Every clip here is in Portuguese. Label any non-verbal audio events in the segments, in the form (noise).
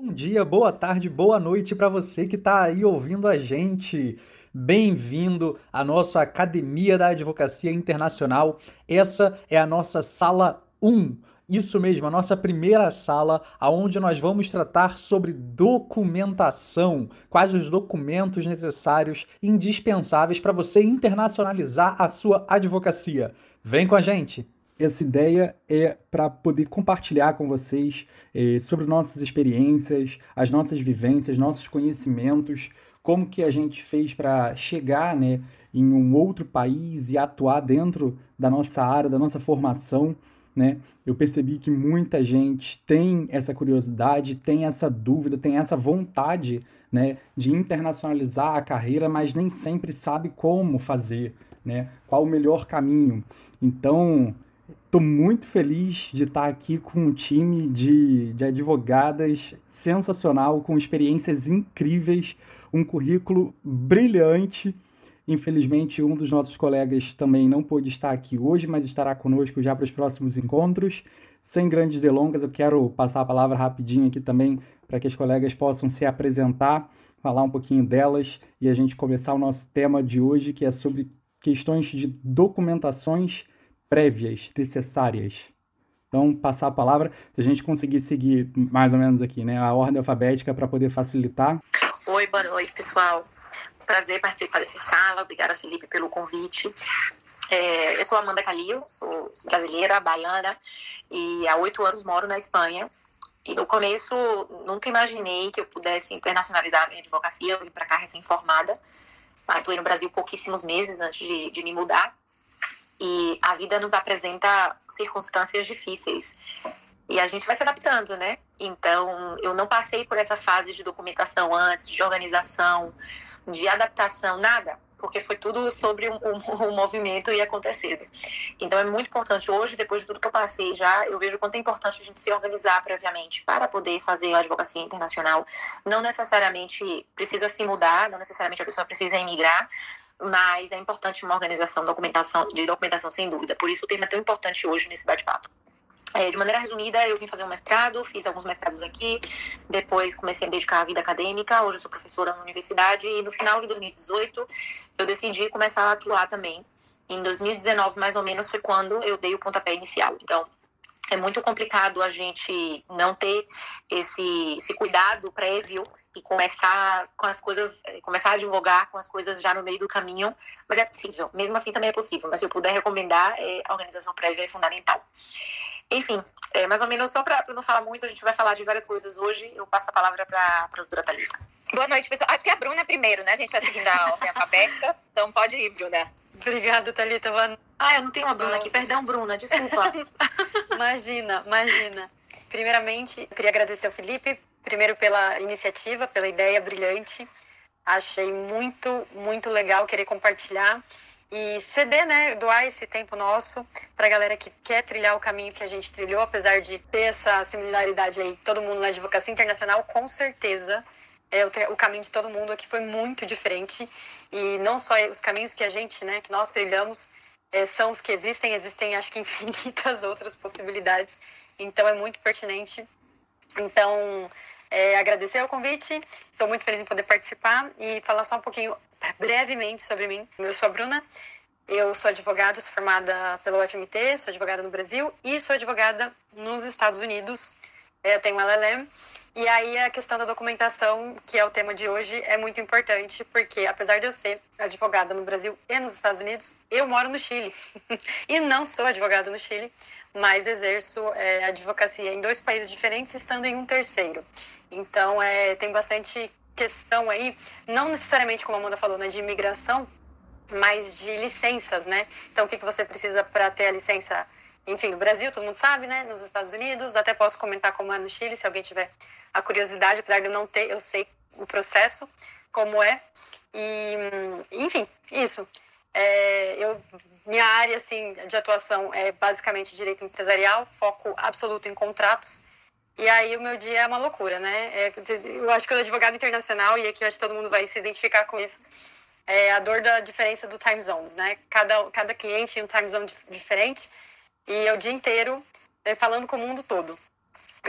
Bom dia, boa tarde, boa noite para você que está aí ouvindo a gente. Bem-vindo à nossa Academia da Advocacia Internacional. Essa é a nossa sala 1. Isso mesmo, a nossa primeira sala, aonde nós vamos tratar sobre documentação, quais os documentos necessários, indispensáveis para você internacionalizar a sua advocacia. Vem com a gente. Essa ideia é para poder compartilhar com vocês eh, sobre nossas experiências, as nossas vivências, nossos conhecimentos, como que a gente fez para chegar né, em um outro país e atuar dentro da nossa área, da nossa formação. Né? Eu percebi que muita gente tem essa curiosidade, tem essa dúvida, tem essa vontade né, de internacionalizar a carreira, mas nem sempre sabe como fazer, né? qual o melhor caminho. Então, Estou muito feliz de estar aqui com um time de, de advogadas sensacional, com experiências incríveis, um currículo brilhante. Infelizmente, um dos nossos colegas também não pôde estar aqui hoje, mas estará conosco já para os próximos encontros. Sem grandes delongas, eu quero passar a palavra rapidinho aqui também para que as colegas possam se apresentar, falar um pouquinho delas e a gente começar o nosso tema de hoje, que é sobre questões de documentações prévias necessárias. Então, passar a palavra, se a gente conseguir seguir mais ou menos aqui, né, a ordem alfabética para poder facilitar. Oi, boa noite, pessoal. Prazer participar dessa sala. Obrigada, Felipe, pelo convite. É, eu sou Amanda Calil, sou brasileira, baiana, e há oito anos moro na Espanha. E no começo, nunca imaginei que eu pudesse internacionalizar a minha advocacia. Eu vim para cá recém-formada. Atuei no Brasil pouquíssimos meses antes de, de me mudar e a vida nos apresenta circunstâncias difíceis. E a gente vai se adaptando, né? Então, eu não passei por essa fase de documentação antes, de organização, de adaptação, nada, porque foi tudo sobre o (laughs) movimento e acontecendo. Então, é muito importante hoje, depois de tudo que eu passei já, eu vejo o quanto é importante a gente se organizar previamente para poder fazer a advocacia internacional. Não necessariamente precisa se mudar, não necessariamente a pessoa precisa emigrar, mas é importante uma organização documentação, de documentação, sem dúvida. Por isso o tema é tão importante hoje nesse bate-papo. É, de maneira resumida, eu vim fazer um mestrado, fiz alguns mestrados aqui, depois comecei a dedicar à vida acadêmica, hoje eu sou professora na universidade, e no final de 2018 eu decidi começar a atuar também. Em 2019, mais ou menos, foi quando eu dei o pontapé inicial. Então, é muito complicado a gente não ter esse, esse cuidado prévio e começar com as coisas, eh, começar a advogar com as coisas já no meio do caminho, mas é possível, mesmo assim também é possível, mas se eu puder recomendar, é, a organização prévia é fundamental. Enfim, é, mais ou menos só para não falar muito, a gente vai falar de várias coisas hoje, eu passo a palavra para a doutora Thalita. Boa noite, pessoal. Acho que a Bruna é primeiro, né? A gente está seguindo a (laughs) ordem alfabética, então pode ir, Bruna. Obrigada, Thalita. Ah, eu não tenho uma Bruna aqui, perdão, Bruna, desculpa. (laughs) imagina, imagina. Primeiramente, eu queria agradecer ao Felipe primeiro pela iniciativa, pela ideia brilhante. Achei muito, muito legal querer compartilhar e ceder, né, doar esse tempo nosso para a galera que quer trilhar o caminho que a gente trilhou, apesar de ter essa similaridade aí, todo mundo na advocacia internacional, com certeza é, o, o caminho de todo mundo aqui foi muito diferente e não só os caminhos que a gente, né, que nós trilhamos é, são os que existem, existem acho que (laughs) infinitas outras possibilidades, então é muito pertinente. Então, é, agradecer o convite, estou muito feliz em poder participar e falar só um pouquinho brevemente sobre mim. Eu sou a Bruna, eu sou advogada, sou formada pela UFMT, sou advogada no Brasil e sou advogada nos Estados Unidos. É, eu tenho um LLM. E aí a questão da documentação, que é o tema de hoje, é muito importante, porque apesar de eu ser advogada no Brasil e nos Estados Unidos, eu moro no Chile. (laughs) e não sou advogada no Chile, mas exerço é, advocacia em dois países diferentes, estando em um terceiro. Então, é, tem bastante questão aí, não necessariamente como a Amanda falou, né, de imigração, mas de licenças, né? Então, o que, que você precisa para ter a licença? Enfim, no Brasil, todo mundo sabe, né? Nos Estados Unidos, até posso comentar como é no Chile, se alguém tiver a curiosidade, apesar de eu não ter, eu sei o processo, como é. E, enfim, isso. É, eu, minha área assim, de atuação é basicamente direito empresarial, foco absoluto em contratos. E aí o meu dia é uma loucura, né? É, eu acho que o advogado internacional, e aqui eu acho que todo mundo vai se identificar com isso, é a dor da diferença do time zones, né? Cada, cada cliente tem um time zone diferente e é o dia inteiro é, falando com o mundo todo.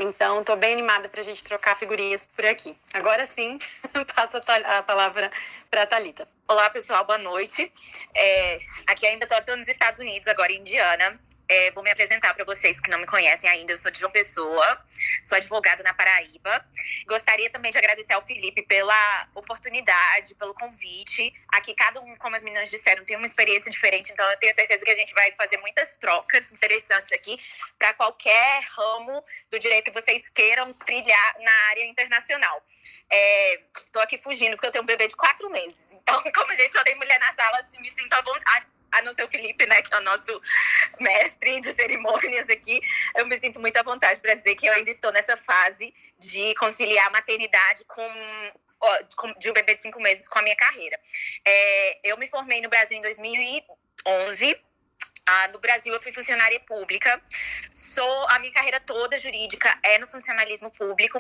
Então, estou bem animada para a gente trocar figurinhas por aqui. Agora sim, (laughs) passo a, palavra para a Thalita. Olá, pessoal, boa noite. É, aqui ainda estou nos Estados Unidos, agora em Indiana. É, vou me apresentar para vocês que não me conhecem ainda. Eu sou de João Pessoa, sou advogada na Paraíba. Gostaria também de agradecer ao Felipe pela oportunidade, pelo convite. Aqui, cada um, como as meninas disseram, tem uma experiência diferente, então eu tenho certeza que a gente vai fazer muitas trocas interessantes aqui para qualquer ramo do direito que vocês queiram trilhar na área internacional. Estou é, aqui fugindo porque eu tenho um bebê de quatro meses. Então, (laughs) como a gente só tem mulher na sala, assim, me sinto à vontade a não ser o Felipe, né, que é o nosso mestre de cerimônias aqui, eu me sinto muito à vontade para dizer que eu ainda estou nessa fase de conciliar a maternidade com de um bebê de cinco meses com a minha carreira. É, eu me formei no Brasil em 2011 ah, no Brasil, eu fui funcionária pública. Sou a minha carreira toda jurídica é no funcionalismo público.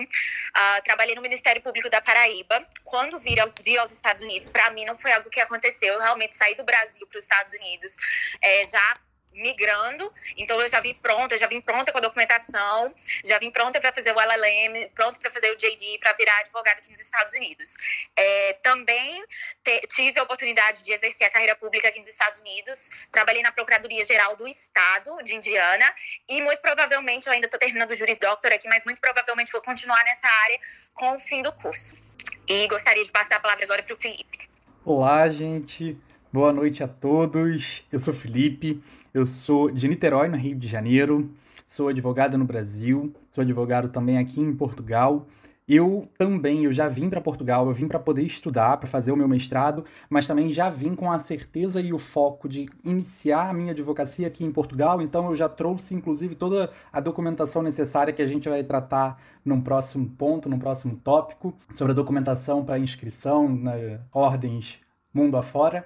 Ah, trabalhei no Ministério Público da Paraíba. Quando vi aos, vi aos Estados Unidos, para mim não foi algo que aconteceu. Eu realmente saí do Brasil para os Estados Unidos é, já migrando, então eu já vim pronta, já vim pronta com a documentação, já vim pronta para fazer o LLM, pronta para fazer o JD, para virar advogada aqui nos Estados Unidos. É, também te, tive a oportunidade de exercer a carreira pública aqui nos Estados Unidos, trabalhei na Procuradoria Geral do Estado de Indiana e muito provavelmente, eu ainda estou terminando o Juris Doctor aqui, mas muito provavelmente vou continuar nessa área com o fim do curso. E gostaria de passar a palavra agora para o Felipe. Olá, gente. Boa noite a todos. Eu sou Felipe. Eu sou de Niterói, no Rio de Janeiro, sou advogado no Brasil, sou advogado também aqui em Portugal. Eu também, eu já vim para Portugal, eu vim para poder estudar, para fazer o meu mestrado, mas também já vim com a certeza e o foco de iniciar a minha advocacia aqui em Portugal, então eu já trouxe inclusive toda a documentação necessária que a gente vai tratar num próximo ponto, num próximo tópico, sobre a documentação para inscrição, né, ordens mundo afora.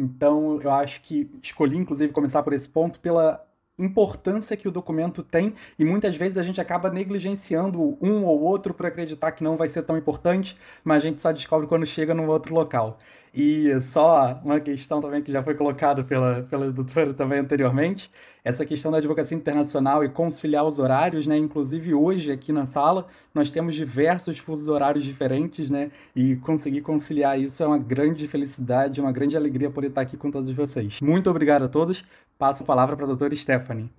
Então, eu acho que escolhi, inclusive, começar por esse ponto pela importância que o documento tem e muitas vezes a gente acaba negligenciando um ou outro por acreditar que não vai ser tão importante, mas a gente só descobre quando chega num outro local. E só uma questão também que já foi colocada pela, pela doutora também anteriormente, essa questão da advocacia internacional e conciliar os horários, né? Inclusive hoje aqui na sala nós temos diversos fusos horários diferentes, né? E conseguir conciliar isso é uma grande felicidade, uma grande alegria poder estar aqui com todos vocês. Muito obrigado a todos. Passo a palavra para a doutora Stephanie.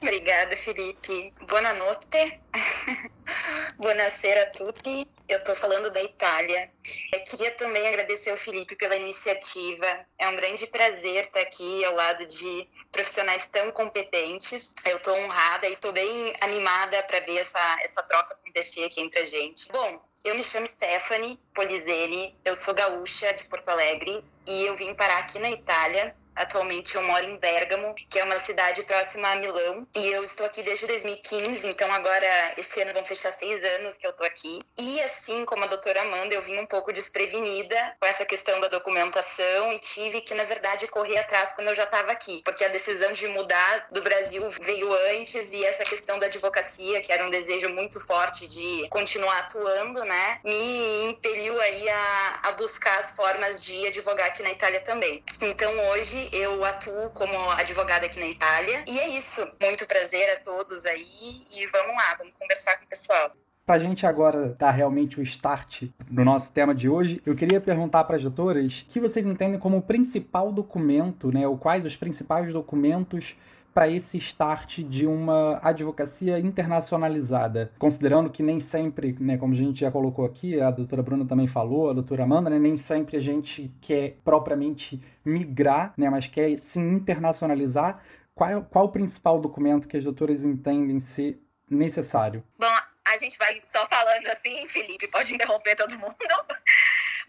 Obrigada, Felipe. Boa noite. (laughs) Buonasera a tutti. Eu estou falando da Itália. Eu queria também agradecer ao Felipe pela iniciativa. É um grande prazer estar aqui ao lado de profissionais tão competentes. Eu estou honrada e estou bem animada para ver essa, essa troca acontecer aqui entre a gente. Bom, eu me chamo Stephanie Polizeni, eu sou gaúcha de Porto Alegre e eu vim parar aqui na Itália Atualmente eu moro em Bergamo, que é uma cidade próxima a Milão, e eu estou aqui desde 2015, então agora esse ano vão fechar seis anos que eu estou aqui. E assim como a doutora Amanda, eu vim um pouco desprevenida com essa questão da documentação e tive que, na verdade, correr atrás quando eu já estava aqui, porque a decisão de mudar do Brasil veio antes e essa questão da advocacia, que era um desejo muito forte de continuar atuando, né, me impeliu aí a, a buscar as formas de advogar aqui na Itália também. Então hoje eu atuo como advogada aqui na Itália. E é isso. Muito prazer a todos aí. E vamos lá, vamos conversar com o pessoal. Para a gente agora dar realmente o start no nosso tema de hoje, eu queria perguntar para as doutoras o que vocês entendem como o principal documento, né, ou quais os principais documentos para esse start de uma advocacia internacionalizada, considerando que nem sempre, né, como a gente já colocou aqui, a doutora Bruna também falou, a doutora Amanda, né, nem sempre a gente quer propriamente migrar, né, mas quer se internacionalizar. Qual, qual o principal documento que as doutoras entendem ser necessário? Bom, a gente vai só falando assim, Felipe, pode interromper todo mundo.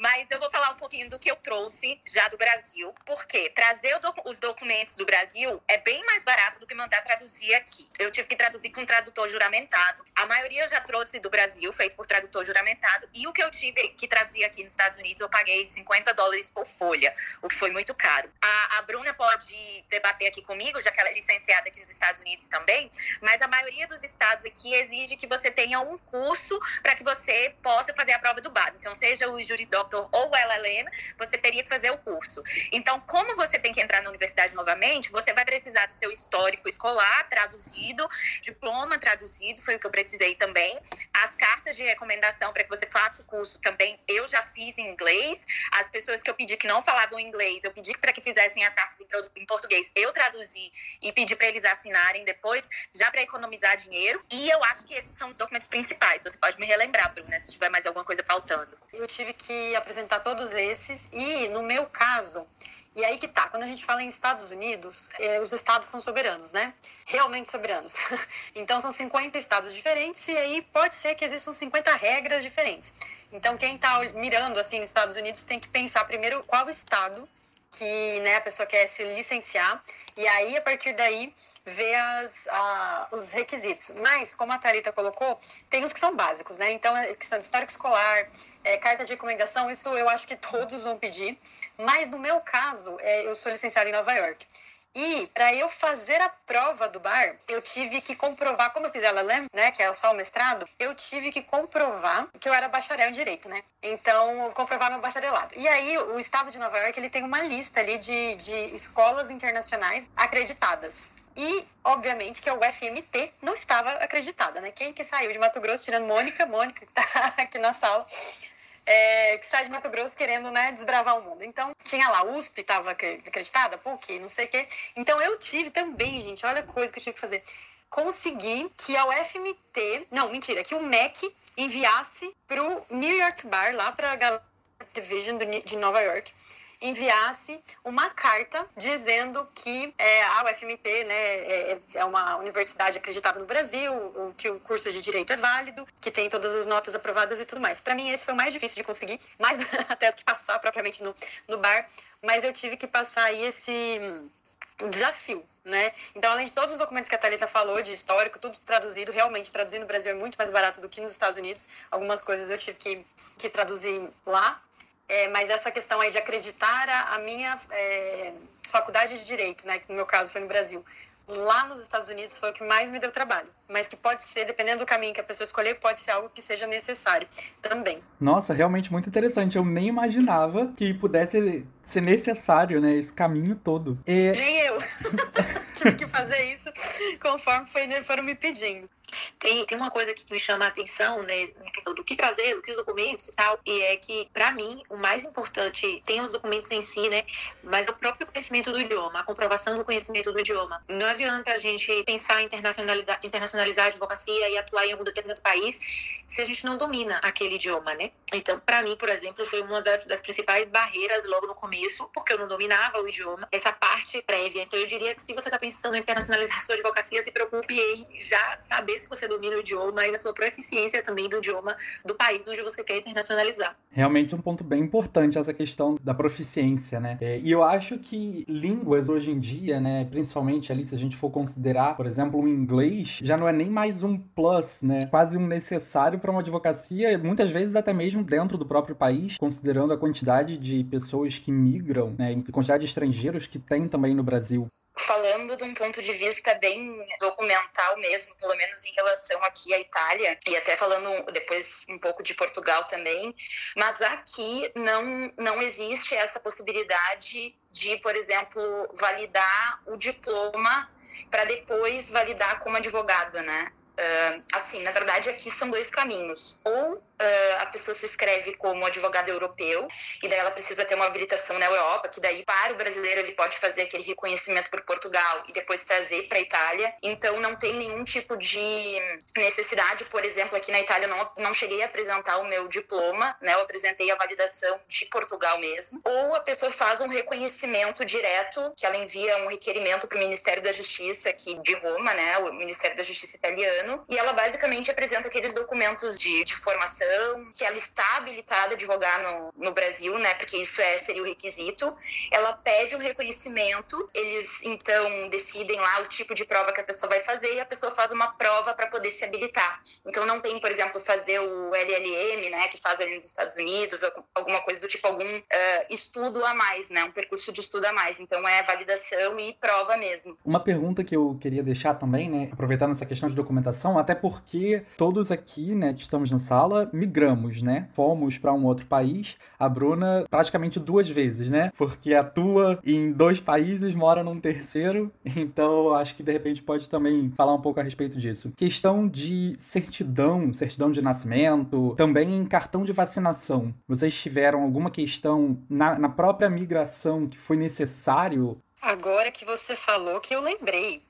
Mas eu vou falar um pouquinho do que eu trouxe já do Brasil, porque trazer os documentos do Brasil é bem mais barato do que mandar traduzir aqui. Eu tive que traduzir com tradutor juramentado. A maioria eu já trouxe do Brasil, feito por tradutor juramentado, e o que eu tive que traduzir aqui nos Estados Unidos, eu paguei 50 dólares por folha, o que foi muito caro. A, a Bruna pode debater aqui comigo, já que ela é licenciada aqui nos Estados Unidos também, mas a maioria dos estados aqui exige que você tenha um curso para que você possa fazer a prova do BAD. Então, seja o jurisdoctor Ou LLM, você teria que fazer o curso. Então, como você tem que entrar na universidade novamente, você vai precisar do seu histórico escolar traduzido, diploma traduzido, foi o que eu precisei também. As cartas de recomendação para que você faça o curso também, eu já fiz em inglês. As pessoas que eu pedi que não falavam inglês, eu pedi para que fizessem as cartas em português, eu traduzi e pedi para eles assinarem depois, já para economizar dinheiro. E eu acho que esses são os documentos principais. Você pode me relembrar, Bruna, se tiver mais alguma coisa faltando. Eu tive que apresentar todos esses e, no meu caso, e aí que tá, quando a gente fala em Estados Unidos, é, os estados são soberanos, né? Realmente soberanos. (laughs) então são 50 estados diferentes e aí pode ser que existam 50 regras diferentes. Então quem tá mirando assim Estados Unidos tem que pensar primeiro qual estado que né, a pessoa quer se licenciar e aí a partir daí ver as, os requisitos. Mas, como a Thalita colocou, tem os que são básicos, né? Então, é questão de histórico escolar, é, carta de recomendação, isso eu acho que (laughs) todos vão pedir. Mas no meu caso, é, eu sou licenciada em Nova York. E para eu fazer a prova do bar, eu tive que comprovar, como eu fiz a LLM, né, que é só o mestrado, eu tive que comprovar que eu era bacharel em direito, né? Então, comprovar meu bacharelado. E aí, o estado de Nova York, ele tem uma lista ali de, de escolas internacionais acreditadas. E, obviamente, que a UFMT não estava acreditada, né? Quem que saiu de Mato Grosso, tirando Mônica, Mônica, que tá (laughs) aqui na sala, é, que sai de Mato Grosso querendo né, desbravar o mundo. Então, tinha lá, USP estava acreditada, quê? Não sei o quê. Então, eu tive também, gente, olha a coisa que eu tive que fazer. Consegui que a UFMT, não, mentira, que o MEC enviasse para o New York Bar, lá para a Division de Nova York, enviasse uma carta dizendo que é, a UFMT né, é, é, uma universidade acreditada no Brasil, que o curso de direito é válido, que tem todas as notas aprovadas e tudo mais. Para mim, esse foi o mais difícil de conseguir, mais (laughs) até do que passar propriamente no, no bar, mas eu tive que passar aí esse desafio, né? Então, além de todos os documentos que a Thalita falou, de histórico, tudo traduzido, realmente traduzir no Brasil é muito mais barato do que nos Estados Unidos. Algumas coisas eu tive que, que traduzir lá, é, mas essa questão aí de acreditar a, a minha é, faculdade de direito, né, que no meu caso foi no Brasil, lá nos Estados Unidos foi o que mais me deu trabalho. Mas que pode ser, dependendo do caminho que a pessoa escolher, pode ser algo que seja necessário também. Nossa, realmente muito interessante. Eu nem imaginava que pudesse ser necessário, né, esse caminho todo. E... Nem eu. (laughs) Tive que fazer isso conforme foi, foram me pedindo. Tem, tem uma coisa que me chama a atenção, né, na questão do que trazer, do que os documentos e tal, e é que, para mim, o mais importante tem os documentos em si, né, mas é o próprio conhecimento do idioma, a comprovação do conhecimento do idioma. Não adianta a gente pensar em internacionalizar, internacionalizar a advocacia e atuar em algum determinado país se a gente não domina aquele idioma, né? Então, para mim, por exemplo, foi uma das, das principais barreiras logo no começo, porque eu não dominava o idioma, essa parte prévia. Então, eu diria que se você está pensando em internacionalizar sua advocacia, se preocupe em já saber se você domina o idioma e a sua proficiência também do idioma do país onde você quer internacionalizar. Realmente um ponto bem importante essa questão da proficiência, né? É, e eu acho que línguas hoje em dia, né, principalmente ali se a gente for considerar, por exemplo, o inglês, já não é nem mais um plus, né? Quase um necessário para uma advocacia, muitas vezes até mesmo dentro do próprio país, considerando a quantidade de pessoas que migram, né, e a quantidade de estrangeiros que tem também no Brasil falando de um ponto de vista bem documental mesmo, pelo menos em relação aqui à Itália, e até falando depois um pouco de Portugal também, mas aqui não, não existe essa possibilidade de, por exemplo, validar o diploma para depois validar como advogado, né? Uh, assim, na verdade, aqui são dois caminhos. Ou uh, a pessoa se inscreve como advogado europeu, e daí ela precisa ter uma habilitação na Europa, que daí para o brasileiro ele pode fazer aquele reconhecimento por Portugal e depois trazer para a Itália. Então não tem nenhum tipo de necessidade, por exemplo, aqui na Itália não, não cheguei a apresentar o meu diploma, né? Eu apresentei a validação de Portugal mesmo. Ou a pessoa faz um reconhecimento direto, que ela envia um requerimento para o Ministério da Justiça aqui de Roma, né? O Ministério da Justiça italiano, e ela basicamente apresenta aqueles documentos de, de formação que ela está habilitada a advogar no, no Brasil, né? Porque isso é, seria o requisito. Ela pede um reconhecimento, eles então decidem lá o tipo de prova que a pessoa vai fazer e a pessoa faz uma prova para poder se habilitar. Então não tem, por exemplo, fazer o LLM, né? Que faz ali nos Estados Unidos, alguma coisa do tipo, algum uh, estudo a mais, né? Um percurso de estudo a mais. Então é validação e prova mesmo. Uma pergunta que eu queria deixar também, né? Aproveitando essa questão de documentação, até porque todos aqui, né, que estamos na sala, migramos, né? Fomos para um outro país. A Bruna praticamente duas vezes, né? Porque atua em dois países, mora num terceiro. Então, acho que de repente pode também falar um pouco a respeito disso. Questão de certidão, certidão de nascimento, também em cartão de vacinação. Vocês tiveram alguma questão na, na própria migração que foi necessário? Agora que você falou que eu lembrei.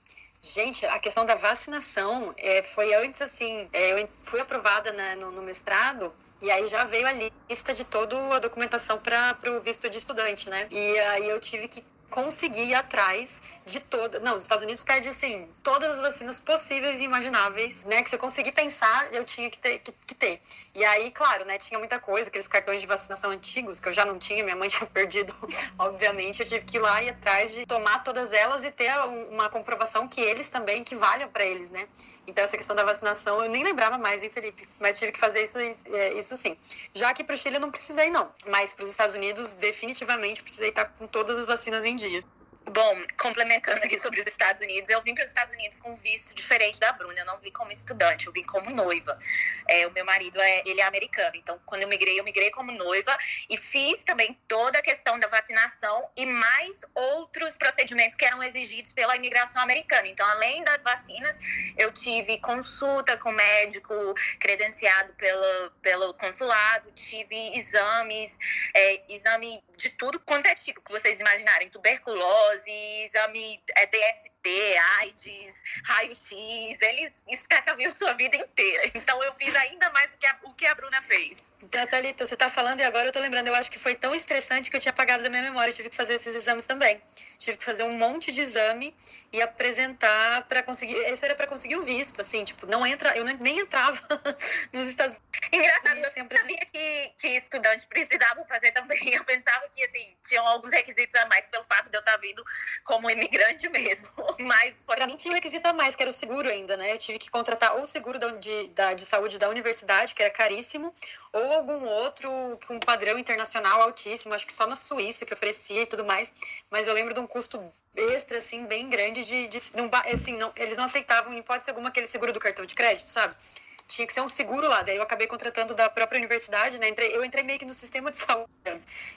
Gente, a questão da vacinação é, foi antes assim. É, eu fui aprovada né, no, no, mestrado e aí já veio a lista de toda a documentação para o visto de estudante, né? E aí eu tive que conseguir ir atrás de toda. Não, os Estados Unidos pede assim, todas as vacinas possíveis e imagináveis, né? Que se eu conseguir pensar, eu tinha que ter, que, que, ter. E aí, claro, né, tinha muita coisa, aqueles cartões de vacinação antigos que eu já não tinha, minha mãe (laughs) tinha perdido, obviamente, eu tive que ir lá e atrás de tomar todas elas e ter uma comprovação que eles também, que valham para eles, né? Então, essa questão da vacinação, eu nem lembrava mais, hein, Felipe? Mas tive que fazer isso, é, isso sim. Já que para o Chile eu não precisei, não. Mas para os Estados Unidos, definitivamente precisei estar com todas as vacinas em dia. Bom, complementando aqui sobre os Estados Unidos, eu vim para os Estados Unidos com um visto diferente da Bruna. Eu não vim como estudante, eu vim como noiva. É, o meu marido é, ele é americano, então quando eu migrei, eu migrei como noiva e fiz também toda a questão da vacinação e mais outros procedimentos que eram exigidos pela imigração americana. Então, além das vacinas, eu tive consulta com médico credenciado pelo, pelo consulado, tive exames, é, exame de tudo quanto é tipo que vocês imaginarem, tuberculose exame é, DST, AIDS, raio-x, eles escacaviam sua vida inteira. Então eu fiz ainda mais do que a, o que a Bruna fez. Thalita, você está falando e agora eu estou lembrando, eu acho que foi tão estressante que eu tinha apagado da minha memória, eu tive que fazer esses exames também. Tive que fazer um monte de exame e apresentar para conseguir, isso era para conseguir o visto, assim, tipo, não entra, eu nem entrava (laughs) nos Estados Unidos. Engraçado, eu sempre sabia que, que estudantes precisavam fazer também, eu pensava que, assim, tinham alguns requisitos a mais pelo fato de eu estar vindo como imigrante mesmo, (laughs) mas foi... Para mim tinha um requisito a mais, que era o seguro ainda, né, eu tive que contratar ou o seguro de, da, de saúde da universidade, que era caríssimo, ou algum outro com um padrão internacional altíssimo, acho que só na Suíça que oferecia e tudo mais, mas eu lembro de um custo extra, assim, bem grande de, de, de um, assim, não, eles não aceitavam, em hipótese alguma, aquele seguro do cartão de crédito, sabe? Tinha que ser um seguro lá, daí eu acabei contratando da própria universidade, né? Entrei, eu entrei meio que no sistema de saúde.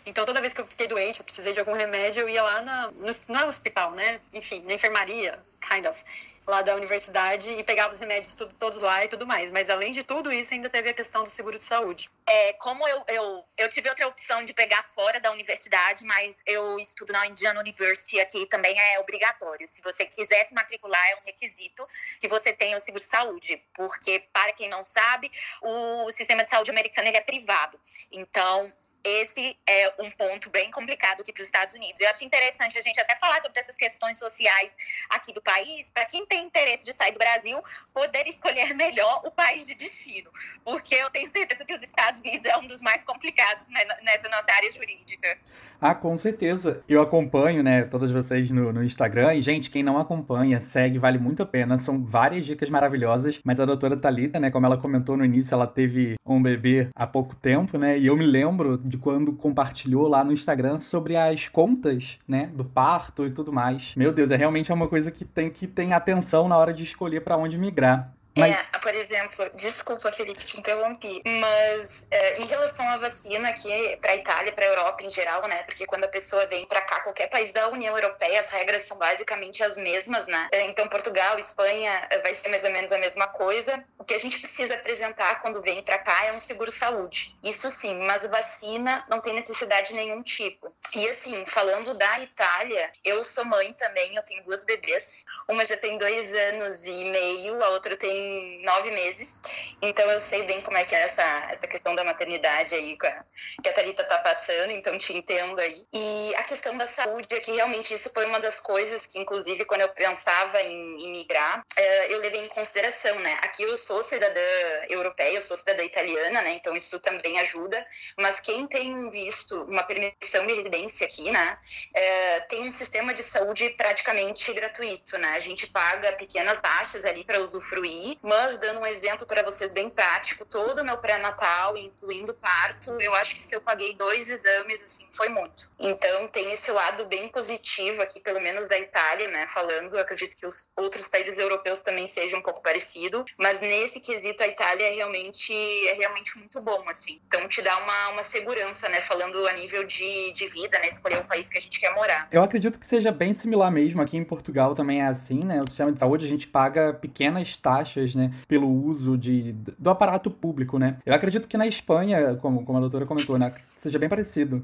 Então, toda vez que eu fiquei doente, eu precisei de algum remédio, eu ia lá na, no, não é hospital, né? Enfim, na enfermaria, kind of, lá da universidade e pegava os remédios tudo, todos lá e tudo mais. Mas além de tudo isso, ainda teve a questão do seguro de saúde. É, como eu, eu, eu tive outra opção de pegar fora da universidade, mas eu estudo na Indiana University aqui também é obrigatório. Se você quiser se matricular, é um requisito que você tenha o seguro de saúde. Porque, para quem não sabe, o sistema de saúde americano ele é privado. Então, esse é um ponto bem complicado aqui para os Estados Unidos. Eu acho interessante a gente até falar sobre essas questões sociais aqui do país, para quem tem interesse de sair do Brasil, poder escolher (laughs) melhor o país de destino, porque eu tenho certeza que os Estados Unidos é um dos mais complicados né, nessa nossa área jurídica. Ah, com certeza. Eu acompanho, né, todas vocês no, no, Instagram. E, gente, quem não acompanha, segue, vale muito a pena. São várias dicas maravilhosas. Mas a doutora Talita, né, como ela comentou no início, ela teve um bebê há pouco tempo, né? E eu me lembro de quando compartilhou lá no Instagram sobre as contas, né, do parto e tudo mais. Meu Deus, é realmente uma coisa que tem que ter atenção na hora de escolher para onde migrar. Mas... É, por exemplo, desculpa, Felipe, te interrompi, mas é, em relação à vacina aqui para a Itália, para a Europa em geral, né? Porque quando a pessoa vem para cá, qualquer país da União Europeia, as regras são basicamente as mesmas, né? É, então, Portugal, Espanha, é, vai ser mais ou menos a mesma coisa. O que a gente precisa apresentar quando vem para cá é um seguro-saúde. Isso sim, mas vacina não tem necessidade de nenhum tipo. E assim, falando da Itália, eu sou mãe também, eu tenho duas bebês. Uma já tem dois anos e meio, a outra tem nove meses. Então eu sei bem como é que é essa, essa questão da maternidade aí que a, que a Thalita tá passando, então te entendo aí. E a questão da saúde aqui, realmente isso foi uma das coisas que, inclusive, quando eu pensava em, em migrar, uh, eu levei em consideração, né? Aqui eu sou cidadã europeia, eu sou cidadã italiana, né? Então isso também ajuda. Mas quem tem visto uma permissão de residência aqui, né, é, tem um sistema de saúde praticamente gratuito, né? A gente paga pequenas taxas ali para usufruir, mas dando um exemplo para vocês bem prático, todo o meu pré-natal, incluindo parto, eu acho que se eu paguei dois exames, assim, foi muito. Então tem esse lado bem positivo aqui, pelo menos da Itália, né? Falando, eu acredito que os outros países europeus também sejam um pouco parecido, mas nesse quesito a Itália é realmente é realmente muito bom, assim. Então te dá uma, uma segurança, né? Falando a nível de, de vida, né? Escolher o país que a gente quer morar. Eu acredito que seja bem similar mesmo. Aqui em Portugal também é assim, né? O sistema de saúde a gente paga pequenas taxas, né? Pelo uso de, do aparato público, né? Eu acredito que na Espanha, como, como a doutora comentou, né? Seja bem parecido.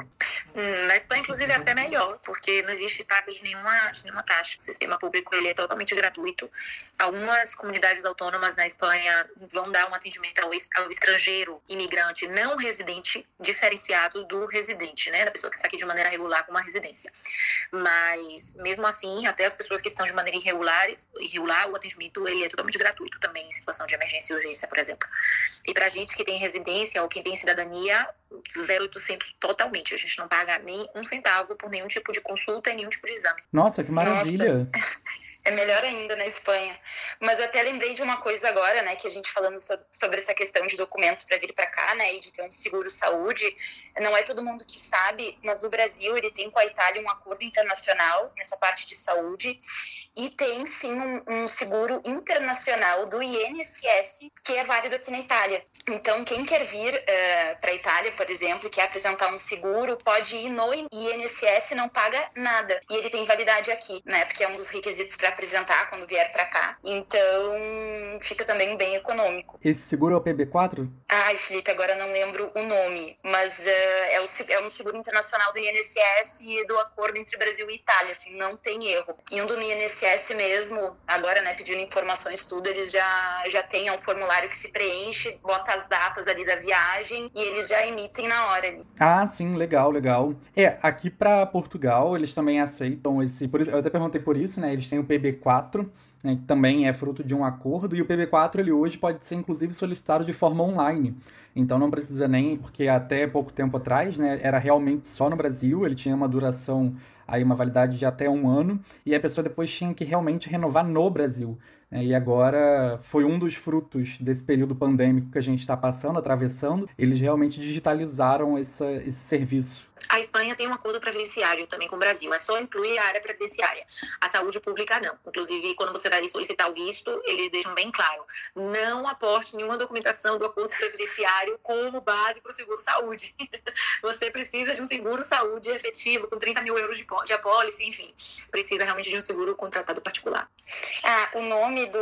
Hum, na Espanha, inclusive, é até melhor, porque não existe pago de nenhuma, de nenhuma taxa. O sistema público ele é totalmente gratuito. Algumas comunidades autônomas na Espanha vão dar um atendimento ao, ao estrangeiro imigrante não residente diferenciado do residente, né? Da pessoa que está aqui de maneira regular com uma residência. Mas, mesmo assim, até as pessoas que estão de maneira irregular, irregular o atendimento ele é totalmente gratuito também em situação de emergência e urgência, por exemplo. E para gente que tem residência ou quem tem cidadania, 0800 totalmente. A gente não paga nem um centavo por nenhum tipo de consulta e nenhum tipo de exame. Nossa, que maravilha! Nossa. É melhor ainda na Espanha. Mas até lembrei de uma coisa agora, né, que a gente falando sobre essa questão de documentos para vir para cá, né, e de ter um seguro saúde. Não é todo mundo que sabe, mas o Brasil ele tem com a Itália um acordo internacional nessa parte de saúde e tem sim um, um seguro internacional do INSS que é válido aqui na Itália. Então quem quer vir uh, para a Itália, por exemplo, quer apresentar um seguro, pode ir no INSS não paga nada e ele tem validade aqui, né, porque é um dos requisitos para apresentar quando vier para cá. Então, fica também bem econômico. Esse seguro é o PB4? Ai, Felipe, agora não lembro o nome, mas uh, é, o, é um seguro internacional do INSS e do acordo entre Brasil e Itália, assim, não tem erro. Indo no INSS mesmo, agora, né, pedindo informações, tudo, eles já, já têm é um formulário que se preenche, bota as datas ali da viagem e eles já emitem na hora ali. Ah, sim, legal, legal. É, aqui para Portugal, eles também aceitam esse, por isso, eu até perguntei por isso, né, eles têm o PB4, né, que também é fruto de um acordo, e o PB4 ele hoje pode ser inclusive solicitado de forma online. Então não precisa nem, porque até pouco tempo atrás, né, era realmente só no Brasil, ele tinha uma duração aí uma validade de até um ano, e a pessoa depois tinha que realmente renovar no Brasil. Né? E agora foi um dos frutos desse período pandêmico que a gente está passando, atravessando, eles realmente digitalizaram essa, esse serviço. A Espanha tem um acordo previdenciário também com o Brasil, é só incluir a área previdenciária. A saúde pública não. Inclusive, quando você vai solicitar o visto, eles deixam bem claro: não aporte nenhuma documentação do acordo previdenciário como base para o seguro saúde. (laughs) você precisa de um seguro saúde efetivo, com 30 mil euros de, de apólice, enfim. Precisa realmente de um seguro contratado particular. Ah, o nome do,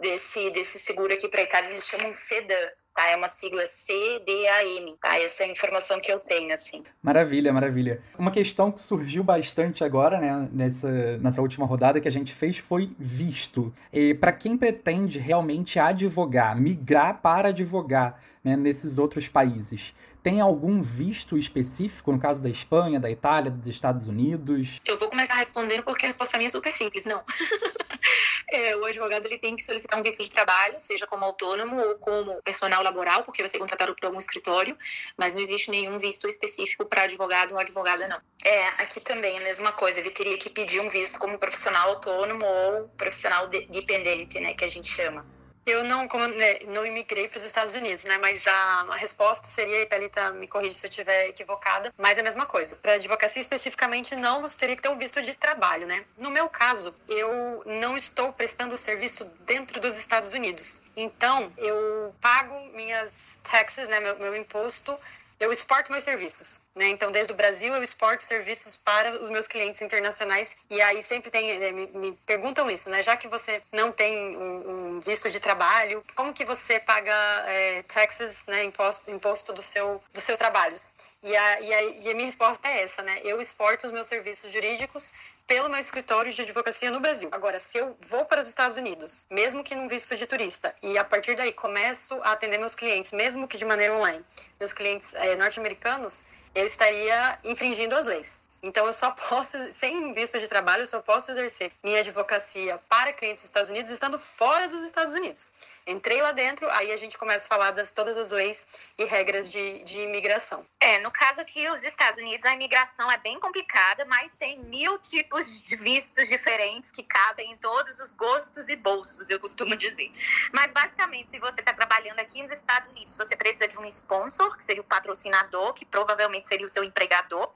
desse, desse seguro aqui para a Itália, eles chamam SEDAN tá? É uma sigla CDAM, tá? Essa é a informação que eu tenho, assim. Maravilha, maravilha. Uma questão que surgiu bastante agora, né, nessa, nessa última rodada que a gente fez foi visto. E para quem pretende realmente advogar, migrar para advogar, né, nesses outros países, tem algum visto específico, no caso da Espanha, da Itália, dos Estados Unidos? Eu vou começar respondendo porque a resposta minha é super simples, não. (laughs) é, o advogado ele tem que solicitar um visto de trabalho, seja como autônomo ou como personal laboral, porque vai ser contratado por algum escritório, mas não existe nenhum visto específico para advogado ou advogada, não. É, aqui também é a mesma coisa, ele teria que pedir um visto como profissional autônomo ou profissional de dependente, né, que a gente chama. Eu não, como, né, não imigrei para os Estados Unidos, né? Mas a, a resposta seria, e Thalita me corrige se eu estiver equivocada, mas é a mesma coisa. Para advocacia especificamente, não, você teria que ter um visto de trabalho, né? No meu caso, eu não estou prestando serviço dentro dos Estados Unidos. Então, eu pago minhas taxas, né, meu, meu imposto eu exporto meus serviços, né? Então, desde o Brasil, eu exporto serviços para os meus clientes internacionais. E aí sempre tem, né, me, me, perguntam isso, né? Já que você não tem um, um visto de trabalho, como que você paga é, taxes, né? Imposto, imposto do seu, dos seus trabalhos? E a, e, a, e a minha resposta é essa, né? Eu exporto os meus serviços jurídicos pelo meu escritório de advocacia no Brasil. Agora, se eu vou para os Estados Unidos, mesmo que num visto de turista, e a partir daí começo a atender meus clientes, mesmo que de maneira online, meus clientes é, norte-americanos, eu estaria infringindo as leis. Então, eu só posso, sem visto de trabalho, eu só posso exercer minha advocacia para clientes dos Estados Unidos estando fora dos Estados Unidos. Entrei lá dentro, aí a gente começa a falar das todas as leis e regras de, de imigração. É, no caso aqui, os Estados Unidos, a imigração é bem complicada, mas tem mil tipos de vistos diferentes que cabem em todos os gostos e bolsos, eu costumo dizer. Mas, basicamente, se você está trabalhando aqui nos Estados Unidos, você precisa de um sponsor, que seria o patrocinador, que provavelmente seria o seu empregador.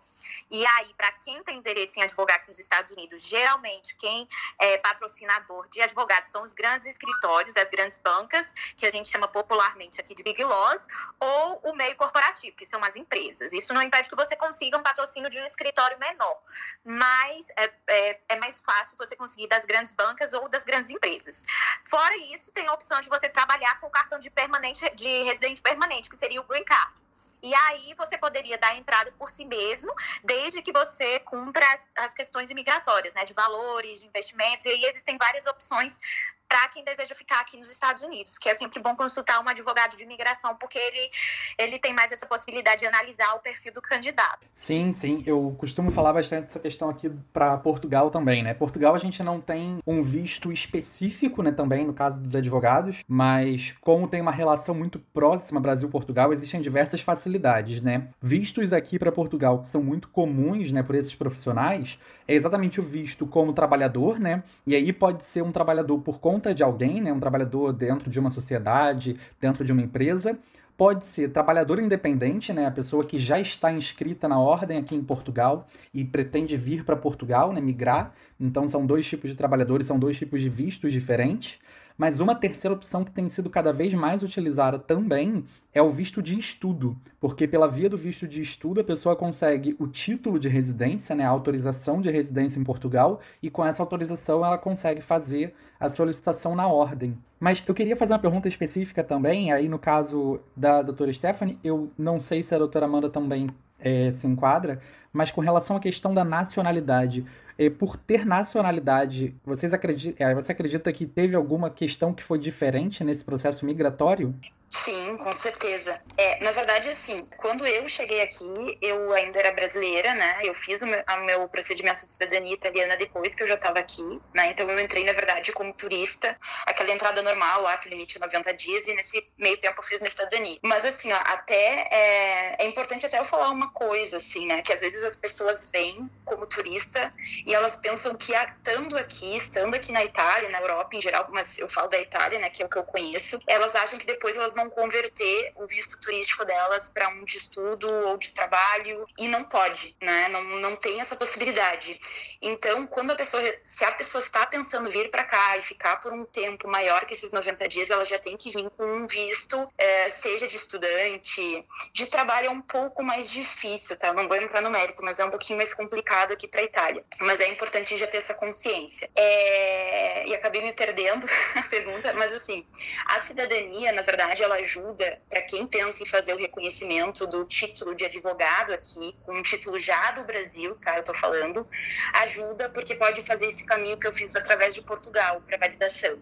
E aí, para quem tem interesse em advogar aqui nos Estados Unidos, geralmente quem é patrocinador de advogados são os grandes escritórios, as grandes bancas, que a gente chama popularmente aqui de Big Laws, ou o meio corporativo, que são as empresas. Isso não impede que você consiga um patrocínio de um escritório menor, mas é, é, é mais fácil você conseguir das grandes bancas ou das grandes empresas. Fora isso, tem a opção de você trabalhar com o cartão de permanente de residente permanente, que seria o Green Card. E aí você poderia dar entrada por si mesmo, desde que você cumpra as, as questões imigratórias, né? De valores, de investimentos. E aí existem várias opções para quem deseja ficar aqui nos Estados Unidos, que é sempre bom consultar um advogado de imigração, porque ele, ele tem mais essa possibilidade de analisar o perfil do candidato. Sim, sim. Eu costumo falar bastante dessa questão aqui para Portugal também, né? Portugal a gente não tem um visto específico, né, também no caso dos advogados, mas como tem uma relação muito próxima Brasil-Portugal, existem diversas facilidades, né? Vistos aqui para Portugal que são muito comuns, né, por esses profissionais, é exatamente o visto como trabalhador, né? E aí pode ser um trabalhador por conta conta de alguém, né, um trabalhador dentro de uma sociedade, dentro de uma empresa. Pode ser trabalhador independente, né, a pessoa que já está inscrita na ordem aqui em Portugal e pretende vir para Portugal, né, migrar. Então são dois tipos de trabalhadores, são dois tipos de vistos diferentes. Mas uma terceira opção que tem sido cada vez mais utilizada também é o visto de estudo, porque pela via do visto de estudo a pessoa consegue o título de residência, né, a autorização de residência em Portugal, e com essa autorização ela consegue fazer a solicitação na ordem. Mas eu queria fazer uma pergunta específica também, aí no caso da doutora Stephanie, eu não sei se a doutora Amanda também é, se enquadra, mas com relação à questão da nacionalidade, por ter nacionalidade, vocês acreditam, é, você acredita que teve alguma questão que foi diferente nesse processo migratório? Sim, com certeza. É, na verdade, assim, quando eu cheguei aqui, eu ainda era brasileira, né? Eu fiz o meu, o meu procedimento de cidadania italiana depois que eu já estava aqui, né? Então eu entrei, na verdade, como turista, aquela entrada normal lá, que limite 90 dias, e nesse meio tempo eu fiz minha cidadania. Mas, assim, ó, até é, é importante até eu falar uma coisa, assim, né? Que às vezes as pessoas vêm como turista e elas pensam que estando aqui, estando aqui na Itália, na Europa em geral, mas eu falo da Itália, né? Que é o que eu conheço, elas acham que depois elas vão converter o visto turístico delas para um de estudo ou de trabalho e não pode, né? Não, não tem essa possibilidade. Então, quando a pessoa, se a pessoa está pensando vir para cá e ficar por um tempo maior que esses 90 dias, ela já tem que vir com um visto, é, seja de estudante, de trabalho é um pouco mais difícil, tá? Não vou entrar no mérito, mas é um pouquinho mais complicado aqui para a Itália. Mas é importante já ter essa consciência. É... E acabei me perdendo (laughs) a pergunta, mas assim, a cidadania, na verdade, ela ajuda para quem pensa em fazer o reconhecimento do título de advogado aqui, um título já do Brasil, tá? Eu tô falando, ajuda porque pode fazer esse caminho que eu fiz através de Portugal para validação.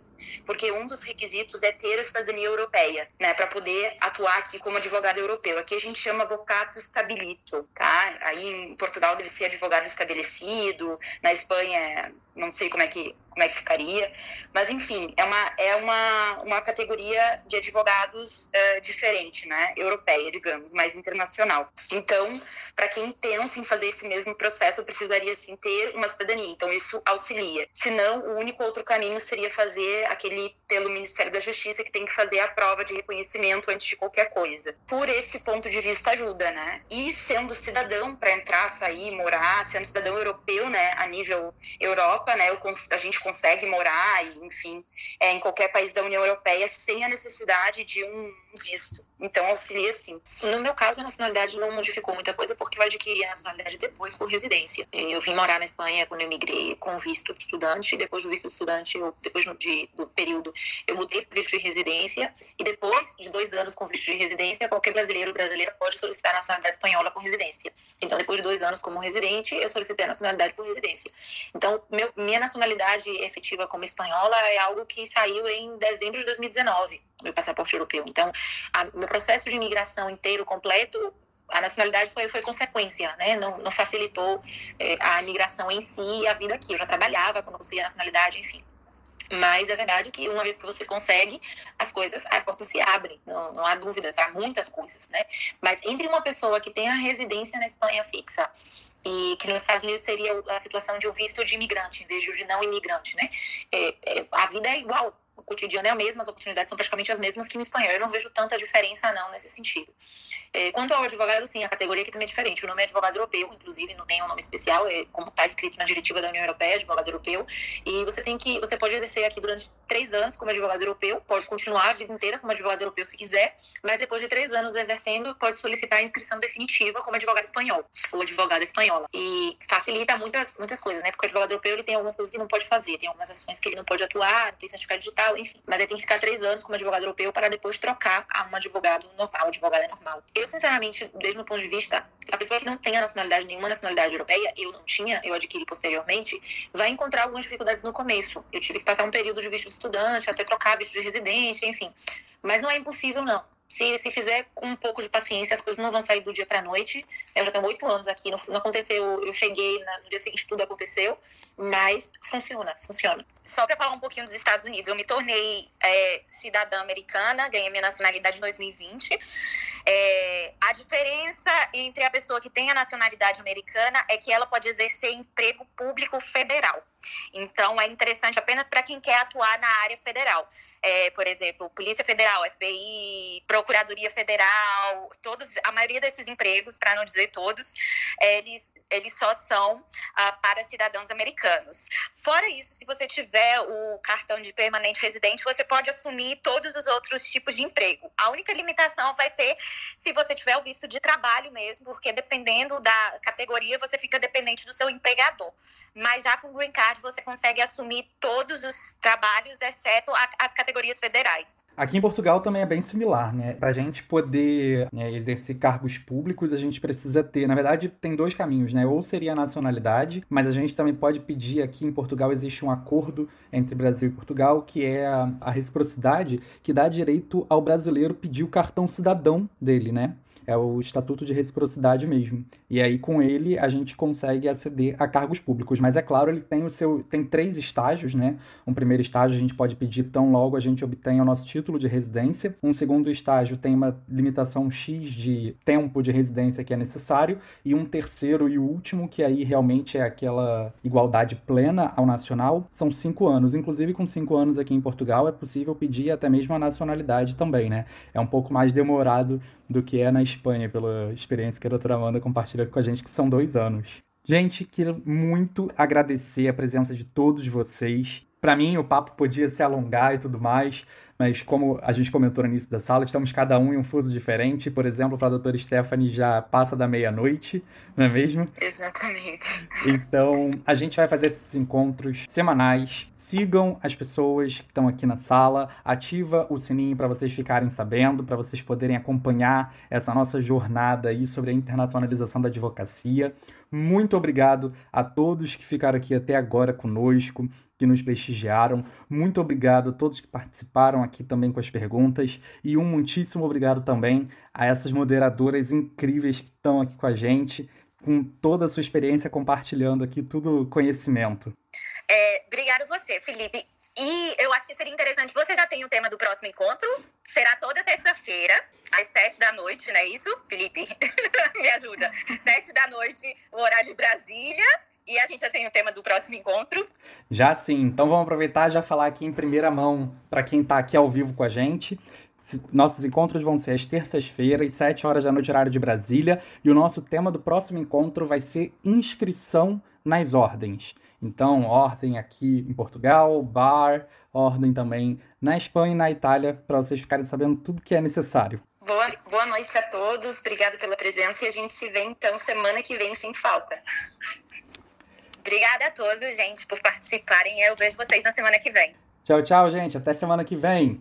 Porque um dos requisitos é ter a cidadania europeia, né, para poder atuar aqui como advogado europeu. Aqui a gente chama vocato stabilito, tá? Aí em Portugal deve ser advogado estabelecido, na Espanha não sei como é que como é que ficaria, mas enfim é uma é uma, uma categoria de advogados uh, diferente, né, europeia, digamos, mais internacional. Então, para quem pensa em fazer esse mesmo processo, precisaria sim ter uma cidadania. Então isso auxilia. Senão, o único outro caminho seria fazer aquele pelo Ministério da Justiça que tem que fazer a prova de reconhecimento antes de qualquer coisa. Por esse ponto de vista ajuda, né? E sendo cidadão para entrar, sair, morar, sendo cidadão europeu, né, a nível Europa né, a gente consegue morar, enfim, é, em qualquer país da União Europeia sem a necessidade de um visto. Então, auxilia sim. No meu caso, a nacionalidade não modificou muita coisa porque eu adquiri a nacionalidade depois por residência. Eu vim morar na Espanha quando eu migrei com visto de estudante. Depois do visto de estudante, eu, depois de, do período, eu mudei para visto de residência. E depois de dois anos com visto de residência, qualquer brasileiro ou brasileira pode solicitar a nacionalidade espanhola por residência. Então, depois de dois anos como residente, eu solicitei a nacionalidade por residência. Então, meu, minha nacionalidade efetiva como espanhola é algo que saiu em dezembro de 2019 meu passaporte europeu. Então, o meu processo de imigração inteiro, completo, a nacionalidade foi, foi consequência, né? Não, não facilitou é, a migração em si e a vida aqui. Eu já trabalhava quando consegui a nacionalidade, enfim. Mas é verdade que uma vez que você consegue, as coisas, as portas se abrem, não, não há dúvidas para muitas coisas, né? Mas entre uma pessoa que tem a residência na Espanha fixa e que nos Estados Unidos seria a situação de um visto de imigrante em vez de não imigrante, né? É, é, a vida é igual o cotidiano é o mesmo, as oportunidades são praticamente as mesmas que no espanhol. Eu não vejo tanta diferença, não, nesse sentido. É, quanto ao advogado, sim, a categoria aqui também é diferente. O nome é advogado europeu, inclusive, não tem um nome especial, é como está escrito na diretiva da União Europeia, advogado europeu. E você tem que, você pode exercer aqui durante três anos como advogado europeu, pode continuar a vida inteira como advogado europeu se quiser, mas depois de três anos exercendo, pode solicitar a inscrição definitiva como advogado espanhol ou advogada espanhola. E facilita muitas, muitas coisas, né? Porque o advogado europeu ele tem algumas coisas que não pode fazer, tem algumas ações que ele não pode atuar, tem certificado digital enfim. Mas ele tem que ficar três anos como advogado europeu para depois trocar a um advogado normal, advogada normal. Eu, sinceramente, desde meu ponto de vista, a pessoa que não tem a nacionalidade, nenhuma nacionalidade europeia, eu não tinha, eu adquiri posteriormente, vai encontrar algumas dificuldades no começo. Eu tive que passar um período de visto estudante, até trocar visto de residente, enfim. Mas não é impossível, não se, se fizer com um pouco de paciência, as coisas não vão sair do dia para noite. Eu já tenho oito anos aqui, não, não aconteceu, eu cheguei na, no dia seguinte, tudo aconteceu, mas funciona, funciona. Só para falar um pouquinho dos Estados Unidos, eu me tornei é, cidadã americana, ganhei minha nacionalidade em 2020. É, a diferença entre a pessoa que tem a nacionalidade americana é que ela pode exercer emprego público federal. Então, é interessante apenas para quem quer atuar na área federal. É, por exemplo, Polícia Federal, FBI, Procuradoria Federal, todos, a maioria desses empregos, para não dizer todos, eles eles só são ah, para cidadãos americanos. Fora isso, se você tiver o cartão de permanente residente, você pode assumir todos os outros tipos de emprego. A única limitação vai ser se você tiver o visto de trabalho mesmo, porque dependendo da categoria, você fica dependente do seu empregador. Mas já com o Green Card, você consegue assumir todos os trabalhos, exceto a, as categorias federais. Aqui em Portugal também é bem similar, né? Para a gente poder né, exercer cargos públicos, a gente precisa ter, na verdade, tem dois caminhos, né? Ou seria a nacionalidade, mas a gente também pode pedir aqui em Portugal existe um acordo entre Brasil e Portugal que é a, reciprocidade que dá direito ao brasileiro pedir o cartão cidadão dele, né? É o Estatuto de Reciprocidade mesmo. E aí, com ele, a gente consegue aceder a cargos públicos. Mas é claro, ele tem o seu. tem três estágios, né? Um primeiro estágio a gente pode pedir tão logo a gente obtenha o nosso título de residência. Um segundo estágio tem uma limitação X de tempo de residência que é necessário. E um terceiro e último, que aí realmente é aquela igualdade plena ao nacional, são cinco anos. Inclusive, com cinco anos aqui em Portugal, é possível pedir até mesmo a nacionalidade também, né? É um pouco mais demorado do que é na Espanha, pela experiência que a doutora Amanda compartilha com a gente, que são dois anos. Gente, quero muito agradecer a presença de todos vocês. Para mim, o papo podia se alongar e tudo mais, mas como a gente comentou no início da sala, estamos cada um em um fuso diferente. Por exemplo, para a doutora Stephanie já passa da meia-noite, não é mesmo? Exatamente. Então, a gente vai fazer esses encontros semanais. Sigam as pessoas que estão aqui na sala, ativa o sininho para vocês ficarem sabendo, para vocês poderem acompanhar essa nossa jornada aí sobre a internacionalização da advocacia. Muito obrigado a todos que ficaram aqui até agora conosco que nos prestigiaram. Muito obrigado a todos que participaram aqui também com as perguntas. E um muitíssimo obrigado também a essas moderadoras incríveis que estão aqui com a gente, com toda a sua experiência, compartilhando aqui tudo conhecimento. É, obrigado você, Felipe. E eu acho que seria interessante. Você já tem o tema do próximo encontro? Será toda terça-feira, às sete da noite, não é isso, Felipe? (laughs) Me ajuda. Sete da noite, o horário de Brasília. E a gente já tem o tema do próximo encontro. Já sim. Então vamos aproveitar e já falar aqui em primeira mão para quem está aqui ao vivo com a gente. Nossos encontros vão ser às terças-feiras, 7 horas da noite, horário de Brasília. E o nosso tema do próximo encontro vai ser inscrição nas ordens. Então, ordem aqui em Portugal, bar, ordem também na Espanha e na Itália, para vocês ficarem sabendo tudo que é necessário. Boa, boa noite a todos, obrigado pela presença e a gente se vê então semana que vem sem falta. Obrigada a todos, gente, por participarem. Eu vejo vocês na semana que vem. Tchau, tchau, gente. Até semana que vem.